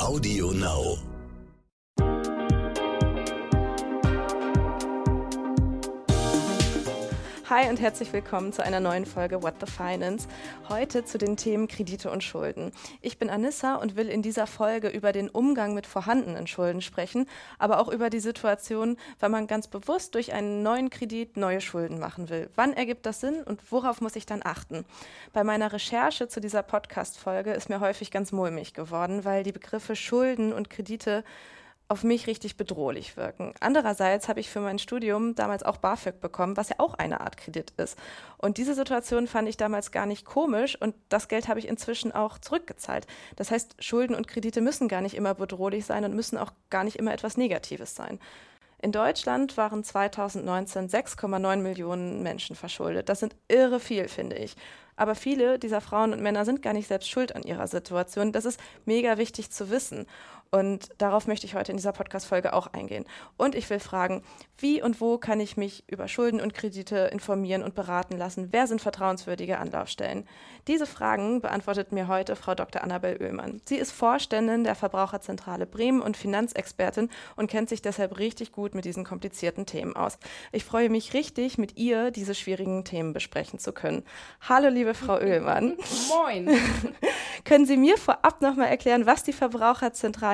Audio Now. Hi und herzlich willkommen zu einer neuen Folge What the Finance. Heute zu den Themen Kredite und Schulden. Ich bin Anissa und will in dieser Folge über den Umgang mit vorhandenen Schulden sprechen, aber auch über die Situation, wenn man ganz bewusst durch einen neuen Kredit neue Schulden machen will. Wann ergibt das Sinn und worauf muss ich dann achten? Bei meiner Recherche zu dieser Podcast-Folge ist mir häufig ganz mulmig geworden, weil die Begriffe Schulden und Kredite auf mich richtig bedrohlich wirken. Andererseits habe ich für mein Studium damals auch BAföG bekommen, was ja auch eine Art Kredit ist. Und diese Situation fand ich damals gar nicht komisch und das Geld habe ich inzwischen auch zurückgezahlt. Das heißt, Schulden und Kredite müssen gar nicht immer bedrohlich sein und müssen auch gar nicht immer etwas Negatives sein. In Deutschland waren 2019 6,9 Millionen Menschen verschuldet. Das sind irre viel, finde ich. Aber viele dieser Frauen und Männer sind gar nicht selbst schuld an ihrer Situation. Das ist mega wichtig zu wissen. Und darauf möchte ich heute in dieser Podcast-Folge auch eingehen. Und ich will fragen, wie und wo kann ich mich über Schulden und Kredite informieren und beraten lassen? Wer sind vertrauenswürdige Anlaufstellen? Diese Fragen beantwortet mir heute Frau Dr. Annabel Oehlmann. Sie ist Vorständin der Verbraucherzentrale Bremen und Finanzexpertin und kennt sich deshalb richtig gut mit diesen komplizierten Themen aus. Ich freue mich richtig, mit ihr diese schwierigen Themen besprechen zu können. Hallo, liebe Frau Oehlmann. Moin. Können Sie mir vorab nochmal erklären, was die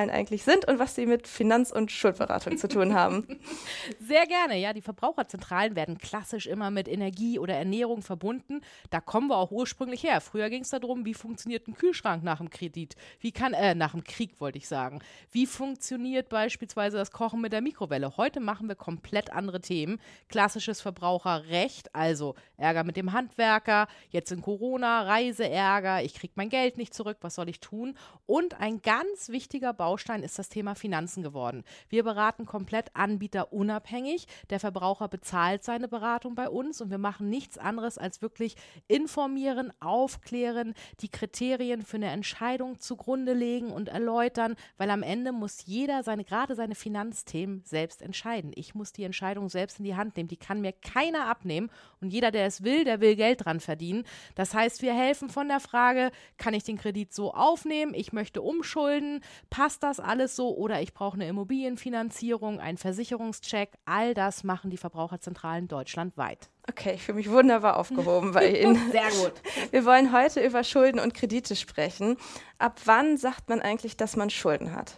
Verbraucherzentralen eigentlich sind und was sie mit Finanz- und Schuldberatung zu tun haben? Sehr gerne. Ja, die Verbraucherzentralen werden klassisch immer mit Energie oder Ernährung verbunden. Da kommen wir auch ursprünglich her. Früher ging es darum, wie funktioniert ein Kühlschrank nach dem Kredit? Wie kann, äh, nach dem Krieg wollte ich sagen. Wie funktioniert beispielsweise das Kochen mit der Mikrowelle? Heute machen wir komplett andere Themen. Klassisches Verbraucherrecht, also Ärger mit dem Handwerker, jetzt in Corona, Reiseärger, ich kriege mein Geld nicht zurück, was soll ich tun? Und ein ganz wichtiger Baustein ist das Thema Finanzen geworden. Wir beraten komplett anbieterunabhängig. Der Verbraucher bezahlt seine Beratung bei uns und wir machen nichts anderes als wirklich informieren, aufklären, die Kriterien für eine Entscheidung zugrunde legen und erläutern, weil am Ende muss jeder seine, gerade seine Finanzthemen selbst entscheiden. Ich muss die Entscheidung selbst in die Hand nehmen. Die kann mir keiner abnehmen und jeder, der es will, der will Geld dran verdienen. Das heißt, wir helfen von der Frage, kann ich den Kredit so aufnehmen? Ich möchte umschulden. Passt das alles so? Oder ich brauche eine Immobilienfinanzierung, einen Versicherungscheck. All das machen die Verbraucherzentralen deutschlandweit. Okay, ich fühle mich wunderbar aufgehoben bei Ihnen. Sehr gut. Wir wollen heute über Schulden und Kredite sprechen. Ab wann sagt man eigentlich, dass man Schulden hat?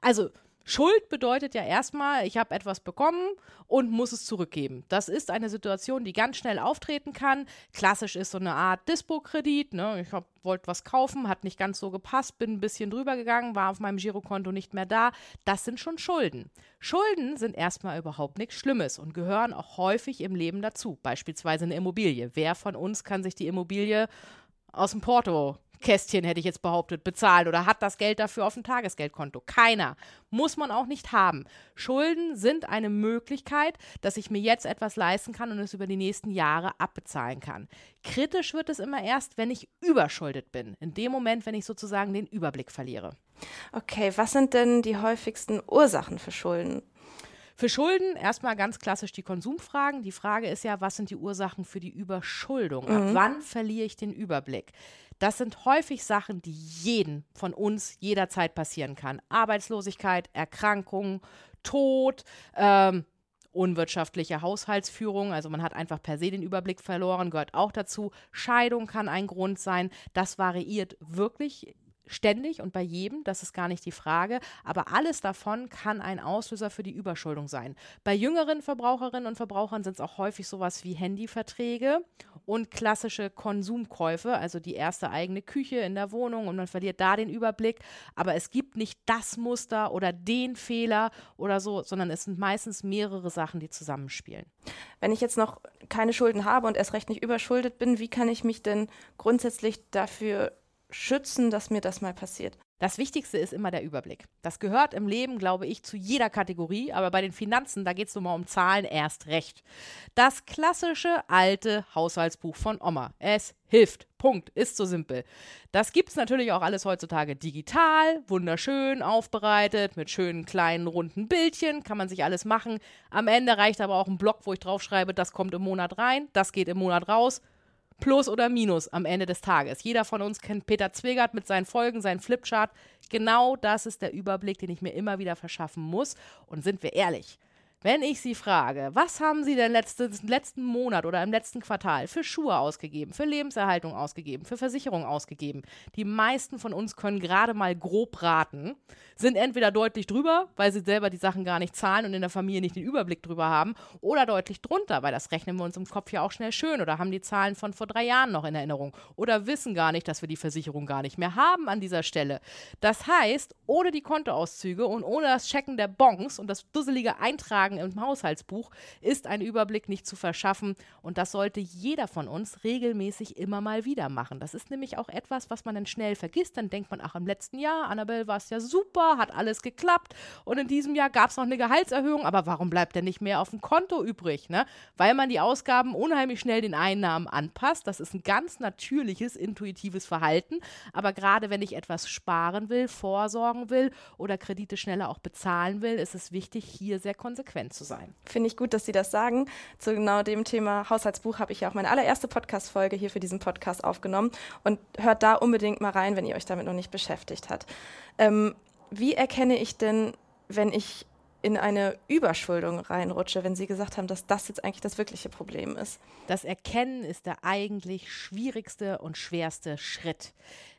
Also Schuld bedeutet ja erstmal, ich habe etwas bekommen und muss es zurückgeben. Das ist eine Situation, die ganz schnell auftreten kann. Klassisch ist so eine Art Dispo-Kredit. Ne? Ich wollte was kaufen, hat nicht ganz so gepasst, bin ein bisschen drüber gegangen, war auf meinem Girokonto nicht mehr da. Das sind schon Schulden. Schulden sind erstmal überhaupt nichts Schlimmes und gehören auch häufig im Leben dazu. Beispielsweise eine Immobilie. Wer von uns kann sich die Immobilie aus dem Porto Kästchen, hätte ich jetzt behauptet, bezahlen oder hat das Geld dafür auf dem Tagesgeldkonto. Keiner. Muss man auch nicht haben. Schulden sind eine Möglichkeit, dass ich mir jetzt etwas leisten kann und es über die nächsten Jahre abbezahlen kann. Kritisch wird es immer erst, wenn ich überschuldet bin. In dem Moment, wenn ich sozusagen den Überblick verliere. Okay, was sind denn die häufigsten Ursachen für Schulden? Für Schulden erstmal ganz klassisch die Konsumfragen. Die Frage ist ja, was sind die Ursachen für die Überschuldung? Mhm. Ab wann verliere ich den Überblick? Das sind häufig Sachen, die jeden von uns jederzeit passieren kann. Arbeitslosigkeit, Erkrankung, Tod, ähm, unwirtschaftliche Haushaltsführung, also man hat einfach per se den Überblick verloren, gehört auch dazu. Scheidung kann ein Grund sein. Das variiert wirklich ständig und bei jedem, das ist gar nicht die Frage, aber alles davon kann ein Auslöser für die Überschuldung sein. Bei jüngeren Verbraucherinnen und Verbrauchern sind es auch häufig sowas wie Handyverträge und klassische Konsumkäufe, also die erste eigene Küche in der Wohnung und man verliert da den Überblick, aber es gibt nicht das Muster oder den Fehler oder so, sondern es sind meistens mehrere Sachen, die zusammenspielen. Wenn ich jetzt noch keine Schulden habe und erst recht nicht überschuldet bin, wie kann ich mich denn grundsätzlich dafür schützen, dass mir das mal passiert. Das Wichtigste ist immer der Überblick. Das gehört im Leben, glaube ich, zu jeder Kategorie, aber bei den Finanzen, da geht es nun mal um Zahlen erst recht. Das klassische alte Haushaltsbuch von Oma. Es hilft. Punkt. Ist so simpel. Das gibt es natürlich auch alles heutzutage digital, wunderschön aufbereitet, mit schönen kleinen runden Bildchen, kann man sich alles machen. Am Ende reicht aber auch ein Block, wo ich draufschreibe, das kommt im Monat rein, das geht im Monat raus Plus oder Minus am Ende des Tages. Jeder von uns kennt Peter Zwegert mit seinen Folgen, seinen Flipchart. Genau das ist der Überblick, den ich mir immer wieder verschaffen muss. Und sind wir ehrlich, wenn ich Sie frage, was haben Sie denn letztes, letzten Monat oder im letzten Quartal für Schuhe ausgegeben, für Lebenserhaltung ausgegeben, für Versicherung ausgegeben? Die meisten von uns können gerade mal grob raten, sind entweder deutlich drüber, weil sie selber die Sachen gar nicht zahlen und in der Familie nicht den Überblick drüber haben, oder deutlich drunter, weil das rechnen wir uns im Kopf ja auch schnell schön oder haben die Zahlen von vor drei Jahren noch in Erinnerung oder wissen gar nicht, dass wir die Versicherung gar nicht mehr haben an dieser Stelle. Das heißt, ohne die Kontoauszüge und ohne das Checken der Bons und das dusselige Eintragen im Haushaltsbuch ist ein Überblick nicht zu verschaffen und das sollte jeder von uns regelmäßig immer mal wieder machen. Das ist nämlich auch etwas, was man dann schnell vergisst. Dann denkt man, ach, im letzten Jahr, Annabelle, war es ja super, hat alles geklappt. Und in diesem Jahr gab es noch eine Gehaltserhöhung, aber warum bleibt denn nicht mehr auf dem Konto übrig? Ne? Weil man die Ausgaben unheimlich schnell den Einnahmen anpasst. Das ist ein ganz natürliches, intuitives Verhalten. Aber gerade wenn ich etwas sparen will, vorsorgen will oder Kredite schneller auch bezahlen will, ist es wichtig, hier sehr konsequent zu sein. Finde ich gut, dass Sie das sagen. Zu genau dem Thema Haushaltsbuch habe ich ja auch meine allererste Podcast-Folge hier für diesen Podcast aufgenommen. Und hört da unbedingt mal rein, wenn ihr euch damit noch nicht beschäftigt habt. Ähm, wie erkenne ich denn, wenn ich in eine Überschuldung reinrutsche, wenn Sie gesagt haben, dass das jetzt eigentlich das wirkliche Problem ist? Das Erkennen ist der eigentlich schwierigste und schwerste Schritt.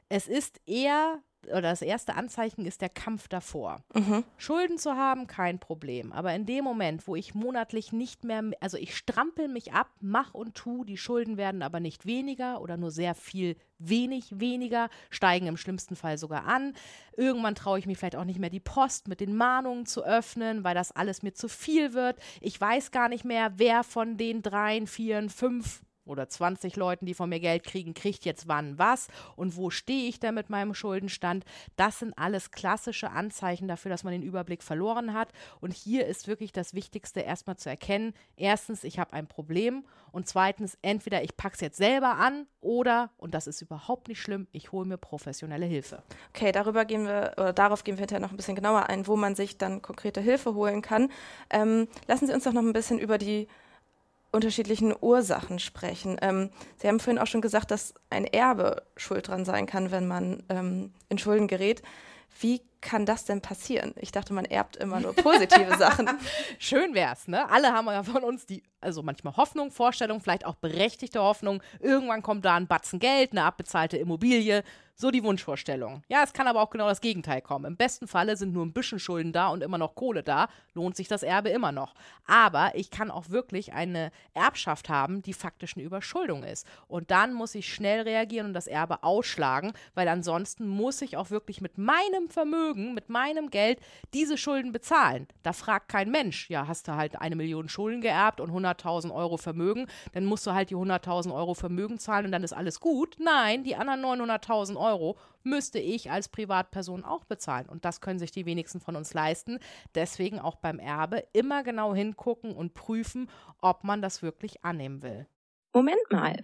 Es ist eher oder das erste Anzeichen ist der Kampf davor. Mhm. Schulden zu haben, kein Problem. Aber in dem Moment, wo ich monatlich nicht mehr, also ich strampel mich ab, mach und tu, die Schulden werden aber nicht weniger oder nur sehr viel wenig weniger, steigen im schlimmsten Fall sogar an. Irgendwann traue ich mich vielleicht auch nicht mehr die Post mit den Mahnungen zu öffnen, weil das alles mir zu viel wird. Ich weiß gar nicht mehr, wer von den dreien, vieren, fünf oder 20 Leuten, die von mir Geld kriegen, kriegt jetzt wann was und wo stehe ich denn mit meinem Schuldenstand. Das sind alles klassische Anzeichen dafür, dass man den Überblick verloren hat. Und hier ist wirklich das Wichtigste erstmal zu erkennen, erstens, ich habe ein Problem und zweitens, entweder ich packe es jetzt selber an oder, und das ist überhaupt nicht schlimm, ich hole mir professionelle Hilfe. Okay, darüber gehen wir, oder darauf gehen wir hinterher noch ein bisschen genauer ein, wo man sich dann konkrete Hilfe holen kann. Ähm, lassen Sie uns doch noch ein bisschen über die unterschiedlichen Ursachen sprechen. Ähm, Sie haben vorhin auch schon gesagt, dass ein Erbe schuld dran sein kann, wenn man ähm, in Schulden gerät. Wie kann das denn passieren? Ich dachte, man erbt immer nur positive Sachen. Schön wär's, ne? Alle haben ja von uns die, also manchmal Hoffnung, Vorstellung, vielleicht auch berechtigte Hoffnung. Irgendwann kommt da ein Batzen Geld, eine abbezahlte Immobilie so die Wunschvorstellung. Ja, es kann aber auch genau das Gegenteil kommen. Im besten Falle sind nur ein bisschen Schulden da und immer noch Kohle da, lohnt sich das Erbe immer noch. Aber ich kann auch wirklich eine Erbschaft haben, die faktisch eine Überschuldung ist. Und dann muss ich schnell reagieren und das Erbe ausschlagen, weil ansonsten muss ich auch wirklich mit meinem Vermögen, mit meinem Geld diese Schulden bezahlen. Da fragt kein Mensch, ja, hast du halt eine Million Schulden geerbt und 100.000 Euro Vermögen, dann musst du halt die 100.000 Euro Vermögen zahlen und dann ist alles gut. Nein, die anderen 900.000 Euro Euro müsste ich als Privatperson auch bezahlen. Und das können sich die wenigsten von uns leisten. Deswegen auch beim Erbe immer genau hingucken und prüfen, ob man das wirklich annehmen will. Moment mal.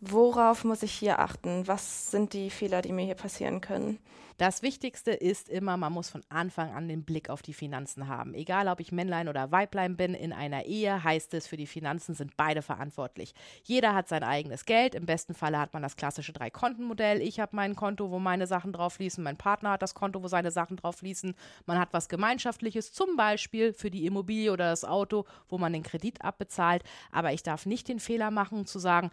worauf muss ich hier achten? Was sind die Fehler, die mir hier passieren können? Das Wichtigste ist immer, man muss von Anfang an den Blick auf die Finanzen haben. Egal, ob ich Männlein oder Weiblein bin, in einer Ehe heißt es, für die Finanzen sind beide verantwortlich. Jeder hat sein eigenes Geld. Im besten Falle hat man das klassische Drei-Konten-Modell. Ich habe mein Konto, wo meine Sachen drauf fließen. Mein Partner hat das Konto, wo seine Sachen drauf fließen. Man hat was Gemeinschaftliches, zum Beispiel für die Immobilie oder das Auto, wo man den Kredit abbezahlt. Aber ich darf nicht den Fehler machen, zu sagen,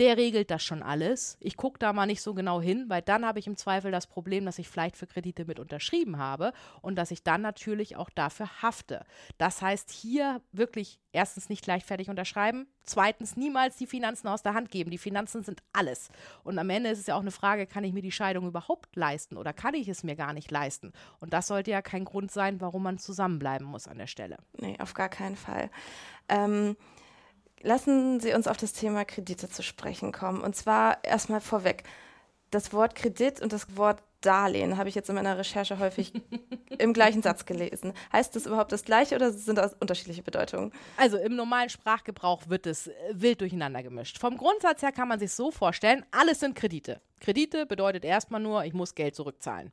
der regelt das schon alles. Ich gucke da mal nicht so genau hin, weil dann habe ich im Zweifel das Problem, dass ich vielleicht für Kredite mit unterschrieben habe und dass ich dann natürlich auch dafür hafte. Das heißt, hier wirklich erstens nicht leichtfertig unterschreiben, zweitens niemals die Finanzen aus der Hand geben. Die Finanzen sind alles. Und am Ende ist es ja auch eine Frage, kann ich mir die Scheidung überhaupt leisten oder kann ich es mir gar nicht leisten? Und das sollte ja kein Grund sein, warum man zusammenbleiben muss an der Stelle. Nee, auf gar keinen Fall. Ähm, Lassen Sie uns auf das Thema Kredite zu sprechen kommen. Und zwar erstmal vorweg. Das Wort Kredit und das Wort Darlehen habe ich jetzt in meiner Recherche häufig im gleichen Satz gelesen. Heißt das überhaupt das gleiche oder sind das unterschiedliche Bedeutungen? Also im normalen Sprachgebrauch wird es äh, wild durcheinander gemischt. Vom Grundsatz her kann man sich so vorstellen, alles sind Kredite. Kredite bedeutet erstmal nur, ich muss Geld zurückzahlen.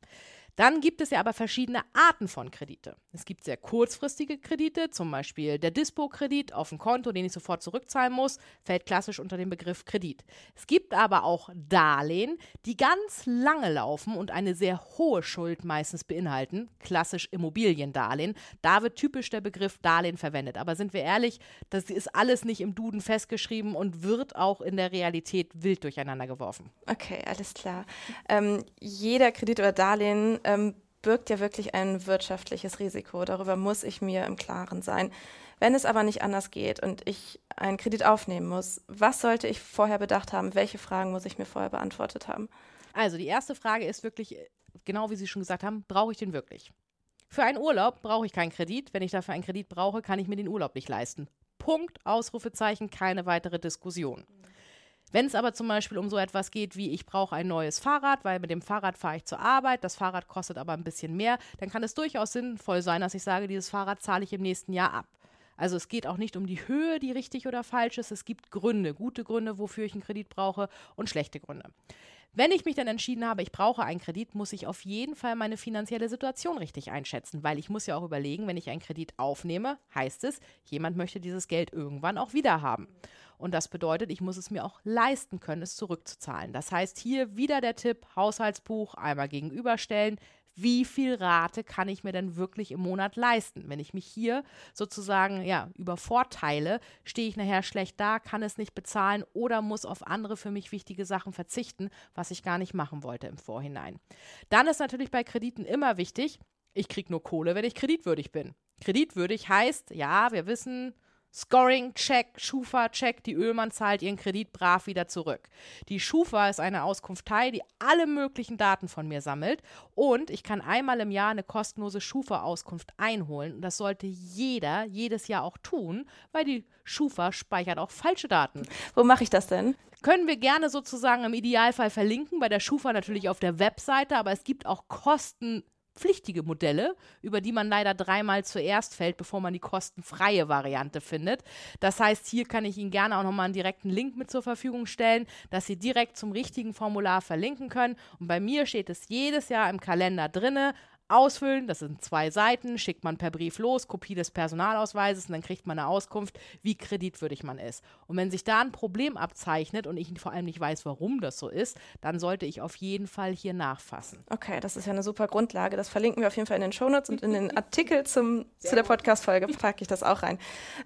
Dann gibt es ja aber verschiedene Arten von Kredite. Es gibt sehr kurzfristige Kredite, zum Beispiel der Dispo-Kredit auf ein Konto, den ich sofort zurückzahlen muss, fällt klassisch unter den Begriff Kredit. Es gibt aber auch Darlehen, die ganz lange laufen und eine sehr hohe Schuld meistens beinhalten, klassisch Immobiliendarlehen. Da wird typisch der Begriff Darlehen verwendet. Aber sind wir ehrlich, das ist alles nicht im Duden festgeschrieben und wird auch in der Realität wild durcheinander geworfen. Okay, alles klar. Ähm, jeder Kredit oder Darlehen ähm, birgt ja wirklich ein wirtschaftliches Risiko. Darüber muss ich mir im Klaren sein. Wenn es aber nicht anders geht und ich einen Kredit aufnehmen muss, was sollte ich vorher bedacht haben? Welche Fragen muss ich mir vorher beantwortet haben? Also die erste Frage ist wirklich, genau wie Sie schon gesagt haben, brauche ich den wirklich? Für einen Urlaub brauche ich keinen Kredit. Wenn ich dafür einen Kredit brauche, kann ich mir den Urlaub nicht leisten. Punkt, Ausrufezeichen, keine weitere Diskussion. Wenn es aber zum Beispiel um so etwas geht wie, ich brauche ein neues Fahrrad, weil mit dem Fahrrad fahre ich zur Arbeit, das Fahrrad kostet aber ein bisschen mehr, dann kann es durchaus sinnvoll sein, dass ich sage, dieses Fahrrad zahle ich im nächsten Jahr ab. Also es geht auch nicht um die Höhe, die richtig oder falsch ist. Es gibt Gründe, gute Gründe, wofür ich einen Kredit brauche und schlechte Gründe. Wenn ich mich dann entschieden habe, ich brauche einen Kredit, muss ich auf jeden Fall meine finanzielle Situation richtig einschätzen, weil ich muss ja auch überlegen, wenn ich einen Kredit aufnehme, heißt es, jemand möchte dieses Geld irgendwann auch wieder haben. Und das bedeutet, ich muss es mir auch leisten können, es zurückzuzahlen. Das heißt, hier wieder der Tipp, Haushaltsbuch einmal gegenüberstellen. Wie viel Rate kann ich mir denn wirklich im Monat leisten? Wenn ich mich hier sozusagen ja, übervorteile, stehe ich nachher schlecht da, kann es nicht bezahlen oder muss auf andere für mich wichtige Sachen verzichten, was ich gar nicht machen wollte im Vorhinein. Dann ist natürlich bei Krediten immer wichtig, ich kriege nur Kohle, wenn ich kreditwürdig bin. Kreditwürdig heißt, ja, wir wissen, Scoring-Check, Schufa-Check, die Ölmann zahlt ihren Kredit brav wieder zurück. Die Schufa ist eine Auskunftei, die alle möglichen Daten von mir sammelt und ich kann einmal im Jahr eine kostenlose Schufa-Auskunft einholen und das sollte jeder jedes Jahr auch tun, weil die Schufa speichert auch falsche Daten. Wo mache ich das denn? Können wir gerne sozusagen im Idealfall verlinken, bei der Schufa natürlich auf der Webseite, aber es gibt auch Kosten pflichtige Modelle, über die man leider dreimal zuerst fällt, bevor man die kostenfreie Variante findet. Das heißt, hier kann ich Ihnen gerne auch nochmal einen direkten Link mit zur Verfügung stellen, dass Sie direkt zum richtigen Formular verlinken können. Und bei mir steht es jedes Jahr im Kalender drinne, ausfüllen. Das sind zwei Seiten, schickt man per Brief los, Kopie des Personalausweises und dann kriegt man eine Auskunft, wie kreditwürdig man ist. Und wenn sich da ein Problem abzeichnet und ich vor allem nicht weiß, warum das so ist, dann sollte ich auf jeden Fall hier nachfassen. Okay, das ist ja eine super Grundlage. Das verlinken wir auf jeden Fall in den Shownotes und in den Artikel zum, zu der Podcast-Folge packe ich das auch rein.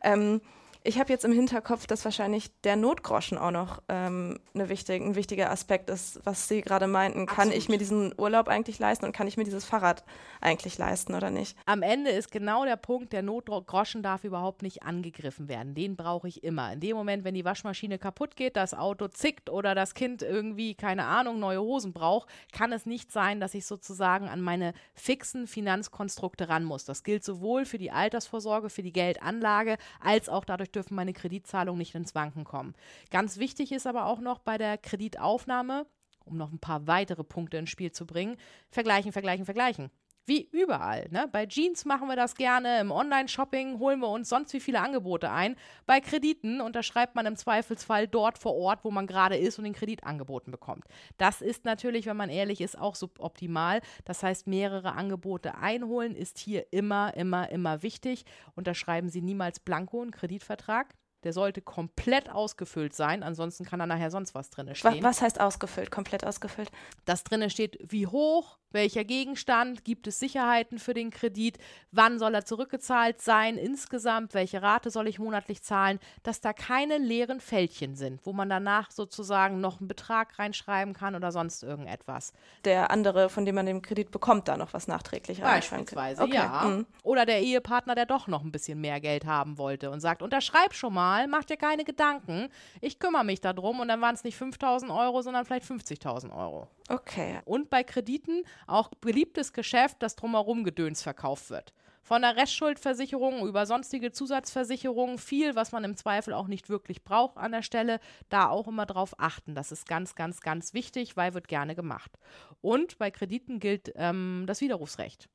Ähm, ich habe jetzt im Hinterkopf, dass wahrscheinlich der Notgroschen auch noch ähm, eine wichtig, ein wichtiger Aspekt ist, was Sie gerade meinten. Kann Absolut. ich mir diesen Urlaub eigentlich leisten und kann ich mir dieses Fahrrad eigentlich leisten oder nicht? Am Ende ist genau der Punkt, der Notgroschen darf überhaupt nicht angegriffen werden. Den brauche ich immer. In dem Moment, wenn die Waschmaschine kaputt geht, das Auto zickt oder das Kind irgendwie, keine Ahnung, neue Hosen braucht, kann es nicht sein, dass ich sozusagen an meine fixen Finanzkonstrukte ran muss. Das gilt sowohl für die Altersvorsorge, für die Geldanlage, als auch dadurch dürfen meine Kreditzahlungen nicht ins Wanken kommen. Ganz wichtig ist aber auch noch bei der Kreditaufnahme, um noch ein paar weitere Punkte ins Spiel zu bringen, vergleichen, vergleichen, vergleichen. Wie überall. Ne? Bei Jeans machen wir das gerne, im Online-Shopping holen wir uns sonst wie viele Angebote ein. Bei Krediten unterschreibt man im Zweifelsfall dort vor Ort, wo man gerade ist und den Kredit angeboten bekommt. Das ist natürlich, wenn man ehrlich ist, auch suboptimal. Das heißt, mehrere Angebote einholen ist hier immer, immer, immer wichtig. Unterschreiben Sie niemals blanko einen Kreditvertrag. Der sollte komplett ausgefüllt sein, ansonsten kann da nachher sonst was drin stehen. Was heißt ausgefüllt, komplett ausgefüllt? Das drin steht, wie hoch, welcher Gegenstand, gibt es Sicherheiten für den Kredit, wann soll er zurückgezahlt sein insgesamt, welche Rate soll ich monatlich zahlen, dass da keine leeren Fältchen sind, wo man danach sozusagen noch einen Betrag reinschreiben kann oder sonst irgendetwas. Der andere, von dem man den Kredit bekommt, da noch was nachträglich reinschreiben Beispielsweise, okay. ja. Mhm. Oder der Ehepartner, der doch noch ein bisschen mehr Geld haben wollte und sagt, unterschreib schon mal, mach dir keine Gedanken, ich kümmere mich darum und dann waren es nicht 5000 Euro, sondern vielleicht 50.000 Euro. Okay. Und bei Krediten auch beliebtes Geschäft, das drumherum Gedöns verkauft wird. Von der Restschuldversicherung über sonstige Zusatzversicherungen, viel, was man im Zweifel auch nicht wirklich braucht an der Stelle, da auch immer drauf achten. Das ist ganz, ganz, ganz wichtig, weil wird gerne gemacht. Und bei Krediten gilt ähm, das Widerrufsrecht.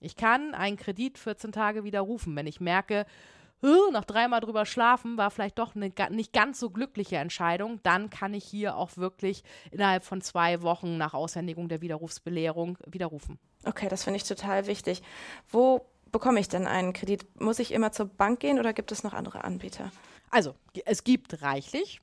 Ich kann einen Kredit 14 Tage widerrufen, wenn ich merke, nach dreimal drüber schlafen war vielleicht doch eine nicht ganz so glückliche Entscheidung, dann kann ich hier auch wirklich innerhalb von zwei Wochen nach Aushändigung der Widerrufsbelehrung widerrufen. Okay, das finde ich total wichtig. Wo bekomme ich denn einen Kredit? Muss ich immer zur Bank gehen oder gibt es noch andere Anbieter? Also, es gibt reichlich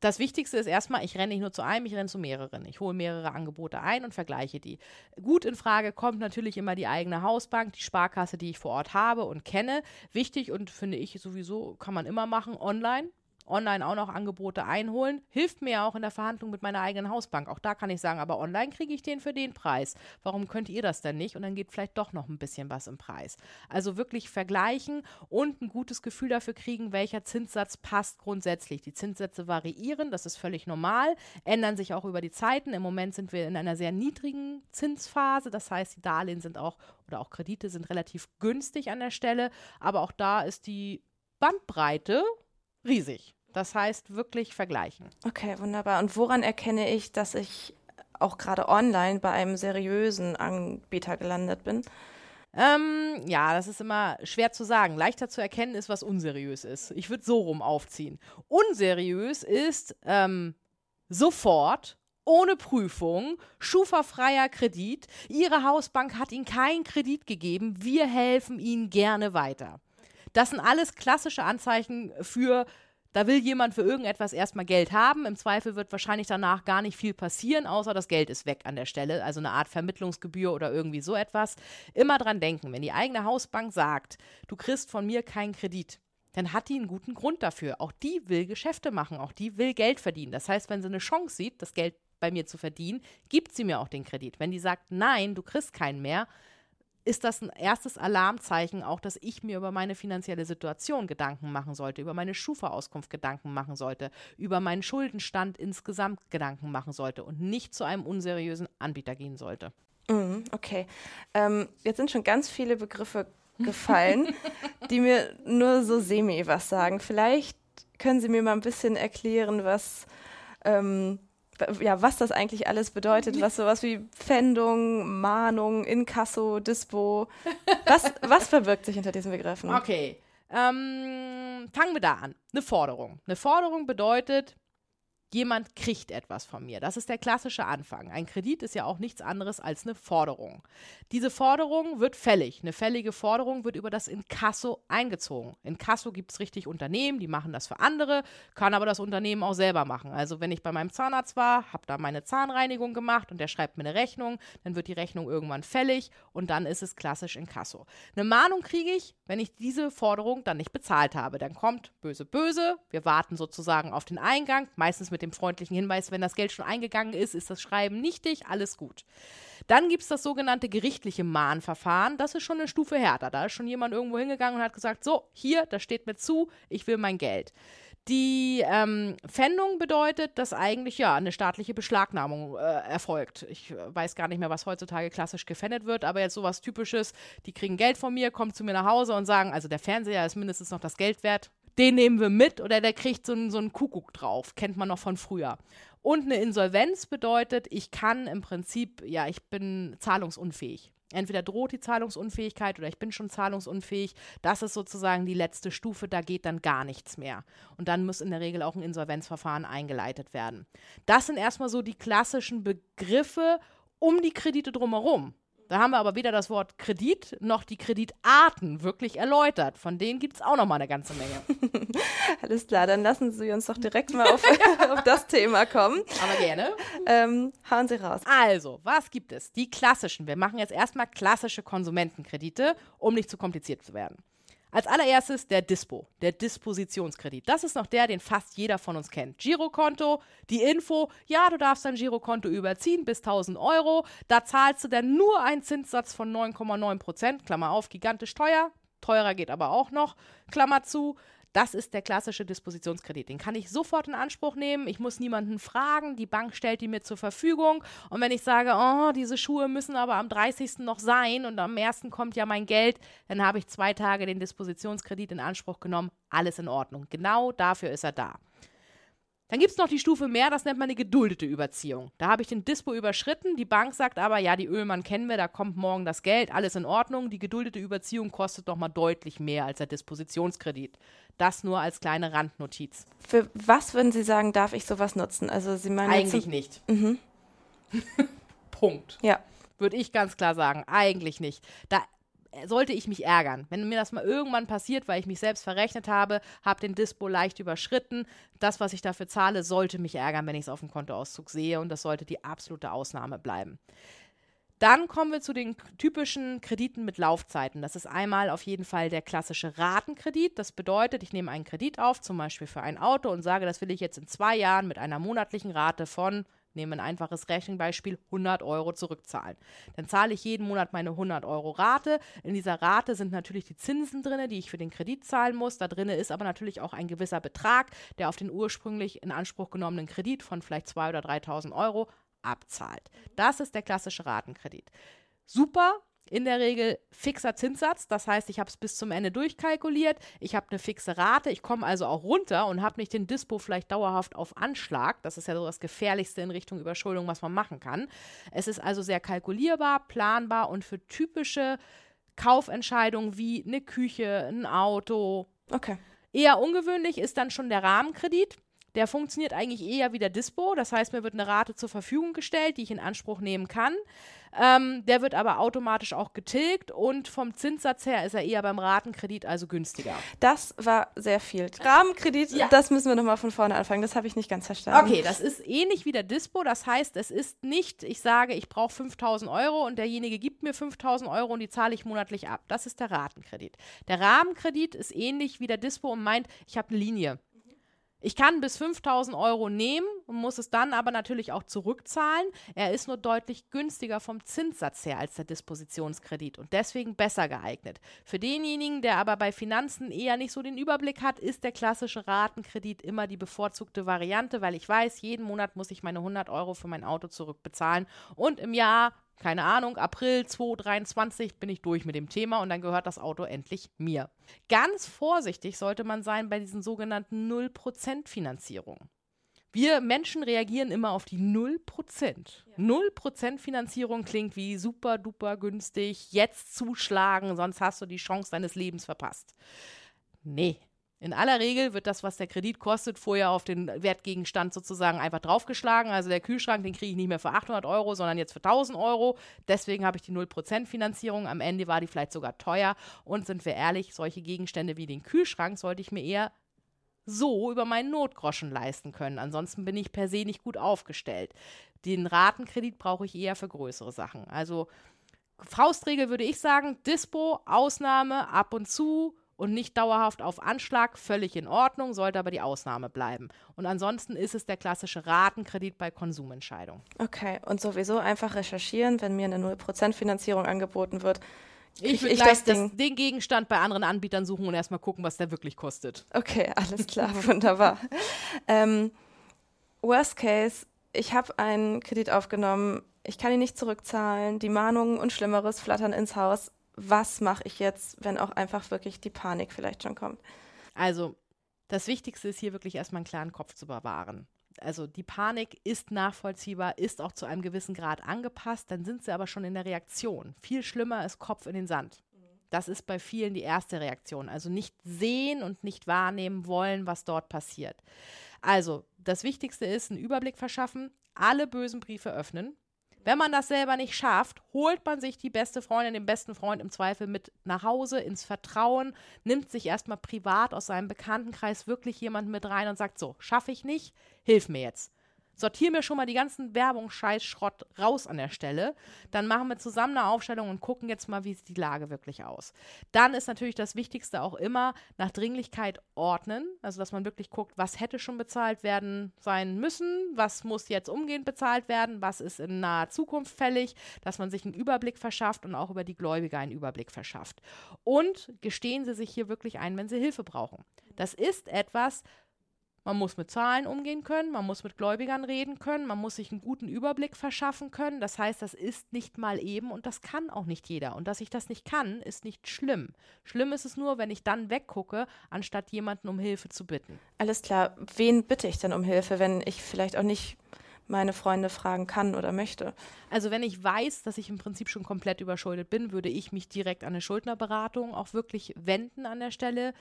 das Wichtigste ist erstmal, ich renne nicht nur zu einem, ich renne zu mehreren. Ich hole mehrere Angebote ein und vergleiche die. Gut in Frage kommt natürlich immer die eigene Hausbank, die Sparkasse, die ich vor Ort habe und kenne. Wichtig und finde ich sowieso, kann man immer machen, online online auch noch Angebote einholen. Hilft mir auch in der Verhandlung mit meiner eigenen Hausbank. Auch da kann ich sagen, aber online kriege ich den für den Preis. Warum könnt ihr das denn nicht? Und dann geht vielleicht doch noch ein bisschen was im Preis. Also wirklich vergleichen und ein gutes Gefühl dafür kriegen, welcher Zinssatz passt grundsätzlich. Die Zinssätze variieren, das ist völlig normal, ändern sich auch über die Zeiten. Im Moment sind wir in einer sehr niedrigen Zinsphase. Das heißt, die Darlehen sind auch oder auch Kredite sind relativ günstig an der Stelle. Aber auch da ist die Bandbreite riesig. Das heißt, wirklich vergleichen. Okay, wunderbar. Und woran erkenne ich, dass ich auch gerade online bei einem seriösen Anbieter gelandet bin? Ähm, ja, das ist immer schwer zu sagen. Leichter zu erkennen ist, was unseriös ist. Ich würde so rum aufziehen. Unseriös ist ähm, sofort ohne Prüfung, schufafreier Kredit. Ihre Hausbank hat Ihnen keinen Kredit gegeben. Wir helfen Ihnen gerne weiter. Das sind alles klassische Anzeichen für da will jemand für irgendetwas erstmal Geld haben. Im Zweifel wird wahrscheinlich danach gar nicht viel passieren, außer das Geld ist weg an der Stelle. Also eine Art Vermittlungsgebühr oder irgendwie so etwas. Immer dran denken, wenn die eigene Hausbank sagt, du kriegst von mir keinen Kredit, dann hat die einen guten Grund dafür. Auch die will Geschäfte machen, auch die will Geld verdienen. Das heißt, wenn sie eine Chance sieht, das Geld bei mir zu verdienen, gibt sie mir auch den Kredit. Wenn die sagt, nein, du kriegst keinen mehr, ist das ein erstes Alarmzeichen auch, dass ich mir über meine finanzielle Situation Gedanken machen sollte, über meine Schufa-Auskunft Gedanken machen sollte, über meinen Schuldenstand insgesamt Gedanken machen sollte und nicht zu einem unseriösen Anbieter gehen sollte. Mm, okay. Ähm, jetzt sind schon ganz viele Begriffe gefallen, die mir nur so semi was sagen. Vielleicht können Sie mir mal ein bisschen erklären, was ähm, ja, was das eigentlich alles bedeutet, was sowas wie Pfändung, Mahnung, Inkasso, Dispo, was, was verbirgt sich hinter diesen Begriffen? Okay, ähm, fangen wir da an. Eine Forderung. Eine Forderung bedeutet, jemand kriegt etwas von mir. Das ist der klassische Anfang. Ein Kredit ist ja auch nichts anderes als eine Forderung. Diese Forderung wird fällig. Eine fällige Forderung wird über das Inkasso eingezogen. Inkasso gibt es richtig Unternehmen, die machen das für andere, kann aber das Unternehmen auch selber machen. Also wenn ich bei meinem Zahnarzt war, habe da meine Zahnreinigung gemacht und der schreibt mir eine Rechnung, dann wird die Rechnung irgendwann fällig und dann ist es klassisch Inkasso. Eine Mahnung kriege ich, wenn ich diese Forderung dann nicht bezahlt habe. Dann kommt böse, böse. Wir warten sozusagen auf den Eingang, meistens mit mit dem freundlichen Hinweis, wenn das Geld schon eingegangen ist, ist das Schreiben nichtig, alles gut. Dann gibt es das sogenannte gerichtliche Mahnverfahren. Das ist schon eine Stufe härter. Da ist schon jemand irgendwo hingegangen und hat gesagt, so, hier, das steht mir zu, ich will mein Geld. Die ähm, Pfändung bedeutet, dass eigentlich ja eine staatliche Beschlagnahmung äh, erfolgt. Ich äh, weiß gar nicht mehr, was heutzutage klassisch gefändet wird, aber jetzt sowas Typisches: Die kriegen Geld von mir, kommen zu mir nach Hause und sagen, also der Fernseher ist mindestens noch das Geld wert den nehmen wir mit oder der kriegt so einen, so einen Kuckuck drauf. Kennt man noch von früher. Und eine Insolvenz bedeutet, ich kann im Prinzip, ja, ich bin zahlungsunfähig. Entweder droht die Zahlungsunfähigkeit oder ich bin schon zahlungsunfähig. Das ist sozusagen die letzte Stufe, da geht dann gar nichts mehr. Und dann muss in der Regel auch ein Insolvenzverfahren eingeleitet werden. Das sind erstmal so die klassischen Begriffe um die Kredite drumherum. Da haben wir aber weder das Wort Kredit noch die Kreditarten wirklich erläutert. Von denen gibt es auch noch mal eine ganze Menge. Alles klar, dann lassen Sie uns doch direkt mal auf, auf das Thema kommen. Aber gerne. Ähm, hauen Sie raus. Also, was gibt es? Die klassischen. Wir machen jetzt erstmal klassische Konsumentenkredite, um nicht zu kompliziert zu werden. Als allererstes der Dispo, der Dispositionskredit. Das ist noch der, den fast jeder von uns kennt. Girokonto, die Info, ja, du darfst dein Girokonto überziehen bis 1000 Euro. Da zahlst du dann nur einen Zinssatz von 9,9 Prozent, Klammer auf, gigantisch teuer. Teurer geht aber auch noch, Klammer zu. Das ist der klassische Dispositionskredit. Den kann ich sofort in Anspruch nehmen. Ich muss niemanden fragen. Die Bank stellt die mir zur Verfügung. Und wenn ich sage, oh, diese Schuhe müssen aber am 30. noch sein und am 1. kommt ja mein Geld, dann habe ich zwei Tage den Dispositionskredit in Anspruch genommen. Alles in Ordnung. Genau dafür ist er da. Dann gibt es noch die Stufe mehr, das nennt man eine geduldete Überziehung. Da habe ich den Dispo überschritten, die Bank sagt aber, ja, die Ölmann kennen wir, da kommt morgen das Geld, alles in Ordnung. Die geduldete Überziehung kostet doch mal deutlich mehr als der Dispositionskredit. Das nur als kleine Randnotiz. Für was würden Sie sagen, darf ich sowas nutzen? Also Sie meinen Eigentlich nicht. Mhm. Punkt. Ja. Würde ich ganz klar sagen. Eigentlich nicht. Da sollte ich mich ärgern. Wenn mir das mal irgendwann passiert, weil ich mich selbst verrechnet habe, habe den Dispo leicht überschritten, das, was ich dafür zahle, sollte mich ärgern, wenn ich es auf dem Kontoauszug sehe und das sollte die absolute Ausnahme bleiben. Dann kommen wir zu den typischen Krediten mit Laufzeiten. Das ist einmal auf jeden Fall der klassische Ratenkredit. Das bedeutet, ich nehme einen Kredit auf, zum Beispiel für ein Auto und sage, das will ich jetzt in zwei Jahren mit einer monatlichen Rate von nehmen ein einfaches Rechenbeispiel, 100 Euro zurückzahlen. Dann zahle ich jeden Monat meine 100 Euro Rate. In dieser Rate sind natürlich die Zinsen drin, die ich für den Kredit zahlen muss. Da drin ist aber natürlich auch ein gewisser Betrag, der auf den ursprünglich in Anspruch genommenen Kredit von vielleicht 2.000 oder 3.000 Euro abzahlt. Das ist der klassische Ratenkredit. Super, in der Regel fixer Zinssatz. Das heißt, ich habe es bis zum Ende durchkalkuliert. Ich habe eine fixe Rate. Ich komme also auch runter und habe nicht den Dispo vielleicht dauerhaft auf Anschlag. Das ist ja so das Gefährlichste in Richtung Überschuldung, was man machen kann. Es ist also sehr kalkulierbar, planbar und für typische Kaufentscheidungen wie eine Küche, ein Auto. Okay. Eher ungewöhnlich ist dann schon der Rahmenkredit. Der funktioniert eigentlich eher wie der Dispo. Das heißt, mir wird eine Rate zur Verfügung gestellt, die ich in Anspruch nehmen kann. Ähm, der wird aber automatisch auch getilgt und vom Zinssatz her ist er eher beim Ratenkredit also günstiger. Das war sehr viel. Rahmenkredit, ja. das müssen wir nochmal von vorne anfangen. Das habe ich nicht ganz verstanden. Okay, das ist ähnlich wie der Dispo. Das heißt, es ist nicht, ich sage, ich brauche 5000 Euro und derjenige gibt mir 5000 Euro und die zahle ich monatlich ab. Das ist der Ratenkredit. Der Rahmenkredit ist ähnlich wie der Dispo und meint, ich habe eine Linie. Ich kann bis 5000 Euro nehmen und muss es dann aber natürlich auch zurückzahlen. Er ist nur deutlich günstiger vom Zinssatz her als der Dispositionskredit und deswegen besser geeignet. Für denjenigen, der aber bei Finanzen eher nicht so den Überblick hat, ist der klassische Ratenkredit immer die bevorzugte Variante, weil ich weiß, jeden Monat muss ich meine 100 Euro für mein Auto zurückbezahlen und im Jahr keine Ahnung, April 2023 bin ich durch mit dem Thema und dann gehört das Auto endlich mir. Ganz vorsichtig sollte man sein bei diesen sogenannten 0% Finanzierungen. Wir Menschen reagieren immer auf die 0%. Ja. 0% Finanzierung klingt wie super duper günstig, jetzt zuschlagen, sonst hast du die Chance deines Lebens verpasst. Nee, in aller Regel wird das, was der Kredit kostet, vorher auf den Wertgegenstand sozusagen einfach draufgeschlagen. Also der Kühlschrank, den kriege ich nicht mehr für 800 Euro, sondern jetzt für 1000 Euro. Deswegen habe ich die 0% Finanzierung. Am Ende war die vielleicht sogar teuer. Und sind wir ehrlich, solche Gegenstände wie den Kühlschrank sollte ich mir eher so über meinen Notgroschen leisten können. Ansonsten bin ich per se nicht gut aufgestellt. Den Ratenkredit brauche ich eher für größere Sachen. Also Faustregel würde ich sagen, Dispo, Ausnahme, ab und zu und nicht dauerhaft auf Anschlag, völlig in Ordnung, sollte aber die Ausnahme bleiben. Und ansonsten ist es der klassische Ratenkredit bei Konsumentscheidungen. Okay, und sowieso einfach recherchieren, wenn mir eine 0% Finanzierung angeboten wird. Ich will gleich das, das, den Gegenstand bei anderen Anbietern suchen und erstmal gucken, was der wirklich kostet. Okay, alles klar, wunderbar. Ähm, worst case, ich habe einen Kredit aufgenommen, ich kann ihn nicht zurückzahlen, die Mahnungen und Schlimmeres flattern ins Haus was mache ich jetzt, wenn auch einfach wirklich die Panik vielleicht schon kommt. Also, das Wichtigste ist hier wirklich erstmal einen klaren Kopf zu bewahren. also die Panik ist nachvollziehbar, ist auch zu einem gewissen Grad angepasst, dann sind sie aber schon in der Reaktion. Viel schlimmer ist Kopf in den Sand. Das ist bei vielen die erste Reaktion. Also nicht sehen und nicht wahrnehmen wollen, was dort passiert. Also, das Wichtigste ist, einen Überblick verschaffen, alle bösen Briefe öffnen. Wenn man das selber nicht schafft, holt man sich die beste Freundin, den besten Freund im Zweifel mit nach Hause, ins Vertrauen, nimmt sich erstmal privat aus seinem Bekanntenkreis wirklich jemanden mit rein und sagt: So, schaffe ich nicht, hilf mir jetzt sortiere mir schon mal die ganzen Werbung, Scheiß, Schrott raus an der Stelle. Dann machen wir zusammen eine Aufstellung und gucken jetzt mal, wie sieht die Lage wirklich aus. Dann ist natürlich das Wichtigste auch immer nach Dringlichkeit ordnen. Also, dass man wirklich guckt, was hätte schon bezahlt werden sein müssen, was muss jetzt umgehend bezahlt werden, was ist in naher Zukunft fällig, dass man sich einen Überblick verschafft und auch über die Gläubiger einen Überblick verschafft. Und gestehen Sie sich hier wirklich ein, wenn Sie Hilfe brauchen. Das ist etwas, man muss mit Zahlen umgehen können, man muss mit Gläubigern reden können, man muss sich einen guten Überblick verschaffen können. Das heißt, das ist nicht mal eben und das kann auch nicht jeder. Und dass ich das nicht kann, ist nicht schlimm. Schlimm ist es nur, wenn ich dann weggucke, anstatt jemanden um Hilfe zu bitten. Alles klar. Wen bitte ich denn um Hilfe, wenn ich vielleicht auch nicht meine Freunde fragen kann oder möchte. Also wenn ich weiß, dass ich im Prinzip schon komplett überschuldet bin, würde ich mich direkt an eine Schuldnerberatung auch wirklich wenden an der Stelle.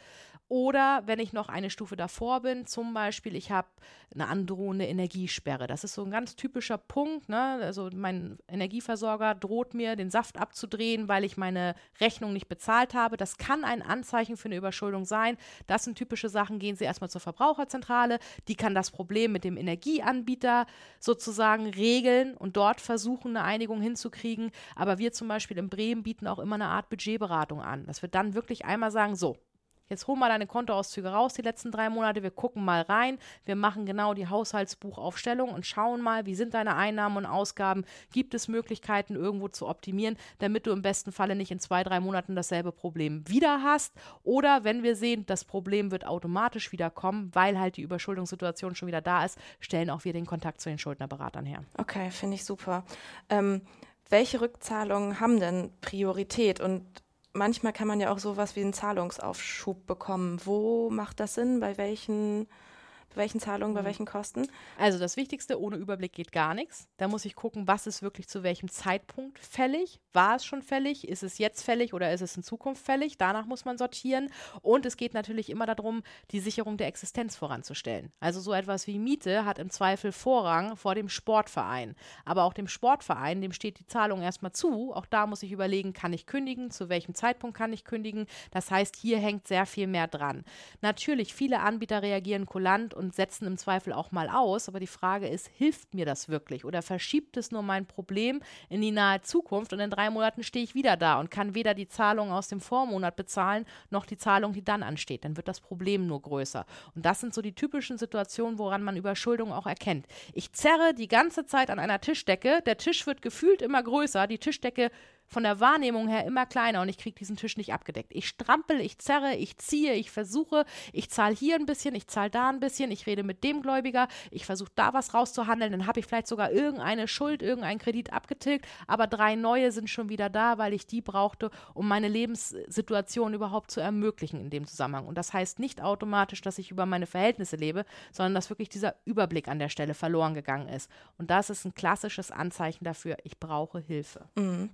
Oder wenn ich noch eine Stufe davor bin, zum Beispiel, ich habe eine androhende Energiesperre. Das ist so ein ganz typischer Punkt. Ne? Also mein Energieversorger droht mir, den Saft abzudrehen, weil ich meine Rechnung nicht bezahlt habe. Das kann ein Anzeichen für eine Überschuldung sein. Das sind typische Sachen. Gehen Sie erstmal zur Verbraucherzentrale. Die kann das Problem mit dem Energieanbieter sozusagen regeln und dort versuchen, eine Einigung hinzukriegen. Aber wir zum Beispiel in Bremen bieten auch immer eine Art Budgetberatung an, dass wir dann wirklich einmal sagen, so, Jetzt hol mal deine Kontoauszüge raus, die letzten drei Monate. Wir gucken mal rein. Wir machen genau die Haushaltsbuchaufstellung und schauen mal, wie sind deine Einnahmen und Ausgaben. Gibt es Möglichkeiten, irgendwo zu optimieren, damit du im besten Falle nicht in zwei, drei Monaten dasselbe Problem wieder hast. Oder wenn wir sehen, das Problem wird automatisch wieder kommen, weil halt die Überschuldungssituation schon wieder da ist, stellen auch wir den Kontakt zu den Schuldnerberatern her. Okay, finde ich super. Ähm, welche Rückzahlungen haben denn Priorität und manchmal kann man ja auch sowas wie einen Zahlungsaufschub bekommen. Wo macht das Sinn? Bei welchen welchen Zahlungen, bei mhm. welchen Kosten? Also das Wichtigste, ohne Überblick geht gar nichts. Da muss ich gucken, was ist wirklich zu welchem Zeitpunkt fällig. War es schon fällig? Ist es jetzt fällig oder ist es in Zukunft fällig? Danach muss man sortieren. Und es geht natürlich immer darum, die Sicherung der Existenz voranzustellen. Also so etwas wie Miete hat im Zweifel Vorrang vor dem Sportverein. Aber auch dem Sportverein, dem steht die Zahlung erstmal zu. Auch da muss ich überlegen, kann ich kündigen? Zu welchem Zeitpunkt kann ich kündigen? Das heißt, hier hängt sehr viel mehr dran. Natürlich, viele Anbieter reagieren kulant und und setzen im Zweifel auch mal aus. Aber die Frage ist, hilft mir das wirklich oder verschiebt es nur mein Problem in die nahe Zukunft und in drei Monaten stehe ich wieder da und kann weder die Zahlung aus dem Vormonat bezahlen noch die Zahlung, die dann ansteht. Dann wird das Problem nur größer. Und das sind so die typischen Situationen, woran man Überschuldung auch erkennt. Ich zerre die ganze Zeit an einer Tischdecke, der Tisch wird gefühlt immer größer, die Tischdecke von der Wahrnehmung her immer kleiner und ich kriege diesen Tisch nicht abgedeckt. Ich strampel, ich zerre, ich ziehe, ich versuche, ich zahle hier ein bisschen, ich zahle da ein bisschen, ich rede mit dem Gläubiger, ich versuche da was rauszuhandeln, dann habe ich vielleicht sogar irgendeine Schuld, irgendeinen Kredit abgetilgt, aber drei neue sind schon wieder da, weil ich die brauchte, um meine Lebenssituation überhaupt zu ermöglichen in dem Zusammenhang. Und das heißt nicht automatisch, dass ich über meine Verhältnisse lebe, sondern dass wirklich dieser Überblick an der Stelle verloren gegangen ist. Und das ist ein klassisches Anzeichen dafür, ich brauche Hilfe. Mhm.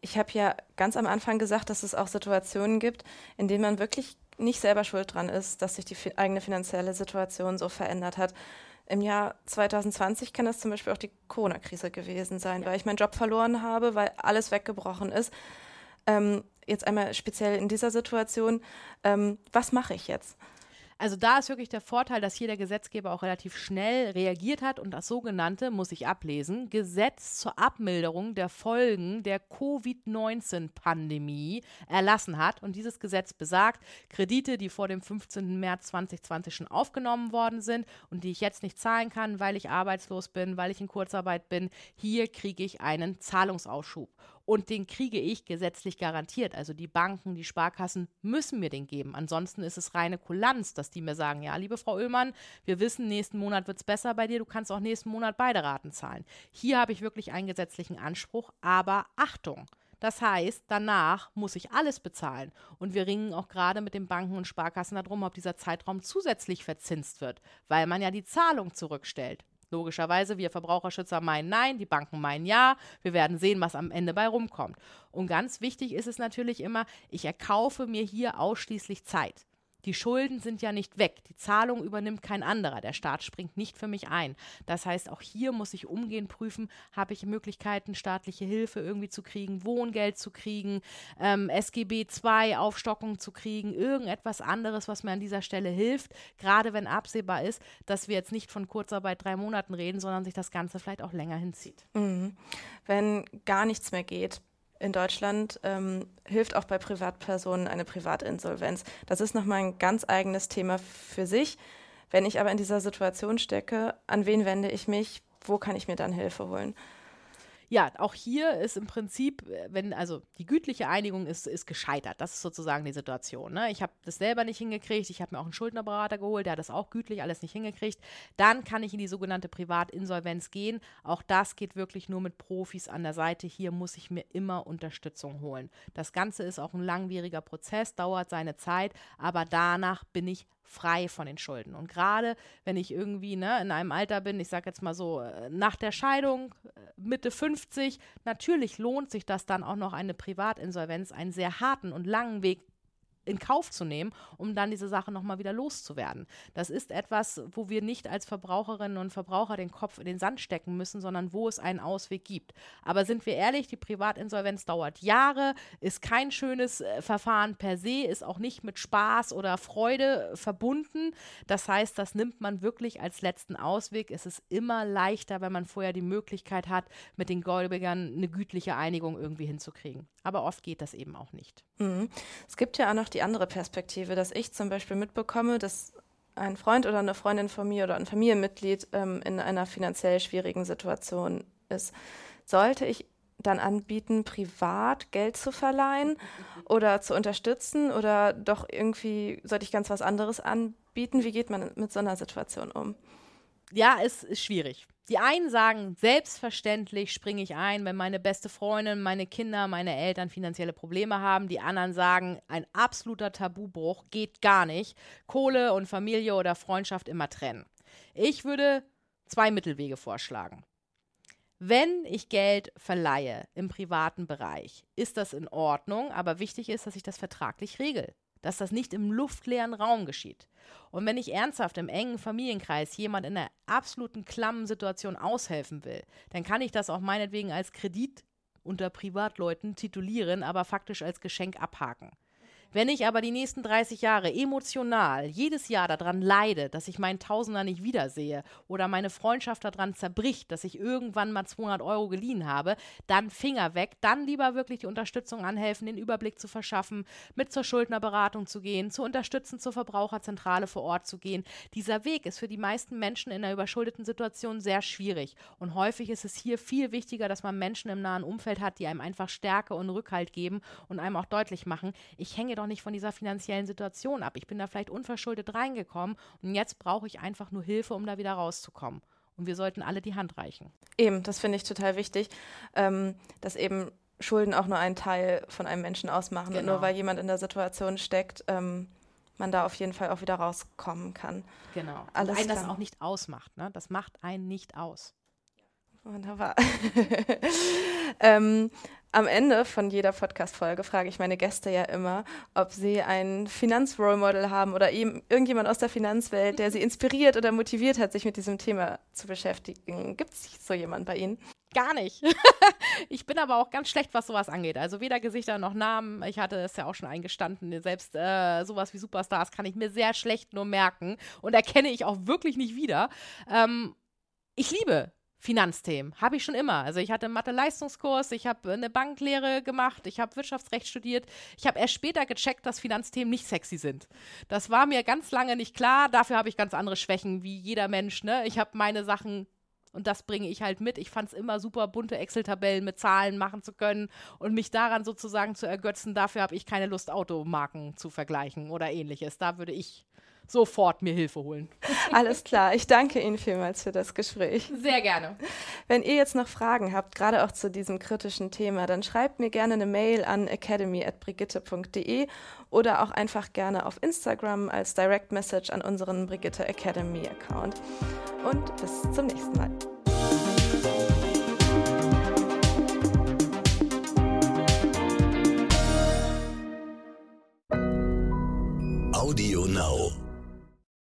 Ich habe ja ganz am Anfang gesagt, dass es auch Situationen gibt, in denen man wirklich nicht selber schuld dran ist, dass sich die eigene finanzielle Situation so verändert hat. Im Jahr 2020 kann das zum Beispiel auch die Corona-Krise gewesen sein, ja. weil ich meinen Job verloren habe, weil alles weggebrochen ist. Ähm, jetzt einmal speziell in dieser Situation, ähm, was mache ich jetzt? Also da ist wirklich der Vorteil, dass hier der Gesetzgeber auch relativ schnell reagiert hat und das sogenannte, muss ich ablesen, Gesetz zur Abmilderung der Folgen der Covid-19-Pandemie erlassen hat. Und dieses Gesetz besagt, Kredite, die vor dem 15. März 2020 schon aufgenommen worden sind und die ich jetzt nicht zahlen kann, weil ich arbeitslos bin, weil ich in Kurzarbeit bin, hier kriege ich einen Zahlungsausschub. Und den kriege ich gesetzlich garantiert. Also die Banken, die Sparkassen müssen mir den geben. Ansonsten ist es reine Kulanz, dass die mir sagen, ja, liebe Frau Oehlmann, wir wissen, nächsten Monat wird es besser bei dir, du kannst auch nächsten Monat beide Raten zahlen. Hier habe ich wirklich einen gesetzlichen Anspruch, aber Achtung, Das heißt, danach muss ich alles bezahlen. Und wir ringen auch gerade mit den Banken und Sparkassen darum, ob dieser Zeitraum zusätzlich verzinst wird, weil man ja die Zahlung zurückstellt. Logischerweise, wir Verbraucherschützer meinen nein, die Banken meinen ja. Wir werden sehen, was am Ende bei rumkommt. Und ganz wichtig ist es natürlich immer, ich erkaufe mir hier ausschließlich Zeit. Die Schulden sind ja nicht weg. Die Zahlung übernimmt kein anderer. Der Staat springt nicht für mich ein. Das heißt, auch hier muss ich umgehend prüfen, habe ich Möglichkeiten, staatliche Hilfe irgendwie zu kriegen, Wohngeld zu kriegen, ähm, SGB II Aufstockung zu kriegen, irgendetwas anderes, was mir an dieser Stelle hilft, gerade wenn absehbar ist, dass wir jetzt nicht von Kurzarbeit drei Monaten reden, sondern sich das Ganze vielleicht auch länger hinzieht. Mhm. Wenn gar nichts mehr geht, in Deutschland ähm, hilft auch bei Privatpersonen eine Privatinsolvenz. Das ist nochmal ein ganz eigenes Thema für sich. Wenn ich aber in dieser Situation stecke, an wen wende ich mich? Wo kann ich mir dann Hilfe holen? Ja, auch hier ist im Prinzip, äh, wenn, also die gütliche Einigung ist, ist gescheitert. Das ist sozusagen die Situation. Ne? Ich habe das selber nicht hingekriegt. Ich habe mir auch einen Schuldnerberater geholt, der hat das auch gütlich alles nicht hingekriegt. Dann kann ich in die sogenannte Privatinsolvenz gehen. Auch das geht wirklich nur mit Profis an der Seite. Hier muss ich mir immer Unterstützung holen. Das Ganze ist auch ein langwieriger Prozess, dauert seine Zeit, aber danach bin ich frei von den Schulden. Und gerade wenn ich irgendwie ne, in einem Alter bin, ich sage jetzt mal so, äh, nach der Scheidung, äh, Mitte 50, natürlich lohnt sich das dann auch noch eine Privatinsolvenz, einen sehr harten und langen Weg in Kauf zu nehmen, um dann diese Sache nochmal wieder loszuwerden. Das ist etwas, wo wir nicht als Verbraucherinnen und Verbraucher den Kopf in den Sand stecken müssen, sondern wo es einen Ausweg gibt. Aber sind wir ehrlich, die Privatinsolvenz dauert Jahre, ist kein schönes äh, Verfahren per se, ist auch nicht mit Spaß oder Freude verbunden. Das heißt, das nimmt man wirklich als letzten Ausweg. Es ist immer leichter, wenn man vorher die Möglichkeit hat, mit den Gläubigern eine gütliche Einigung irgendwie hinzukriegen. Aber oft geht das eben auch nicht. Mhm. Es gibt ja auch noch die andere Perspektive, dass ich zum Beispiel mitbekomme, dass ein Freund oder eine Freundin von mir oder ein Familienmitglied ähm, in einer finanziell schwierigen Situation ist. Sollte ich dann anbieten, privat Geld zu verleihen oder zu unterstützen oder doch irgendwie sollte ich ganz was anderes anbieten? Wie geht man mit so einer Situation um? Ja, es ist schwierig. Die einen sagen, selbstverständlich springe ich ein, wenn meine beste Freundin, meine Kinder, meine Eltern finanzielle Probleme haben. Die anderen sagen, ein absoluter Tabubruch geht gar nicht. Kohle und Familie oder Freundschaft immer trennen. Ich würde zwei Mittelwege vorschlagen. Wenn ich Geld verleihe im privaten Bereich, ist das in Ordnung, aber wichtig ist, dass ich das vertraglich regel dass das nicht im luftleeren Raum geschieht. Und wenn ich ernsthaft im engen Familienkreis jemand in einer absoluten klammen Situation aushelfen will, dann kann ich das auch meinetwegen als Kredit unter Privatleuten titulieren, aber faktisch als Geschenk abhaken. Wenn ich aber die nächsten 30 Jahre emotional jedes Jahr daran leide, dass ich meinen Tausender nicht wiedersehe oder meine Freundschaft daran zerbricht, dass ich irgendwann mal 200 Euro geliehen habe, dann Finger weg, dann lieber wirklich die Unterstützung anhelfen, den Überblick zu verschaffen, mit zur Schuldnerberatung zu gehen, zu unterstützen, zur Verbraucherzentrale vor Ort zu gehen. Dieser Weg ist für die meisten Menschen in einer überschuldeten Situation sehr schwierig und häufig ist es hier viel wichtiger, dass man Menschen im nahen Umfeld hat, die einem einfach Stärke und Rückhalt geben und einem auch deutlich machen, ich hänge doch nicht von dieser finanziellen Situation ab. Ich bin da vielleicht unverschuldet reingekommen und jetzt brauche ich einfach nur Hilfe, um da wieder rauszukommen. Und wir sollten alle die Hand reichen. Eben, das finde ich total wichtig, ähm, dass eben Schulden auch nur einen Teil von einem Menschen ausmachen. Genau. Und nur genau. weil jemand in der Situation steckt, ähm, man da auf jeden Fall auch wieder rauskommen kann. Genau. Alles und einen klar. das auch nicht ausmacht. Ne? Das macht einen nicht aus. Wunderbar. ähm, am Ende von jeder Podcast-Folge frage ich meine Gäste ja immer, ob sie ein Finanzrollmodel haben oder eben irgendjemand aus der Finanzwelt, der sie inspiriert oder motiviert hat, sich mit diesem Thema zu beschäftigen. Gibt es so jemanden bei Ihnen? Gar nicht. ich bin aber auch ganz schlecht, was sowas angeht. Also weder Gesichter noch Namen. Ich hatte es ja auch schon eingestanden. Selbst äh, sowas wie Superstars kann ich mir sehr schlecht nur merken und erkenne ich auch wirklich nicht wieder. Ähm, ich liebe Finanzthemen. Habe ich schon immer. Also ich hatte Mathe-Leistungskurs, ich habe eine Banklehre gemacht, ich habe Wirtschaftsrecht studiert. Ich habe erst später gecheckt, dass Finanzthemen nicht sexy sind. Das war mir ganz lange nicht klar. Dafür habe ich ganz andere Schwächen, wie jeder Mensch. Ne? Ich habe meine Sachen und das bringe ich halt mit. Ich fand es immer super, bunte Excel-Tabellen mit Zahlen machen zu können und mich daran sozusagen zu ergötzen. Dafür habe ich keine Lust, Automarken zu vergleichen oder ähnliches. Da würde ich sofort mir Hilfe holen. Alles klar, ich danke Ihnen vielmals für das Gespräch. Sehr gerne. Wenn ihr jetzt noch Fragen habt, gerade auch zu diesem kritischen Thema, dann schreibt mir gerne eine Mail an academy.brigitte.de oder auch einfach gerne auf Instagram als Direct Message an unseren Brigitte Academy Account. Und bis zum nächsten Mal. Audio Now.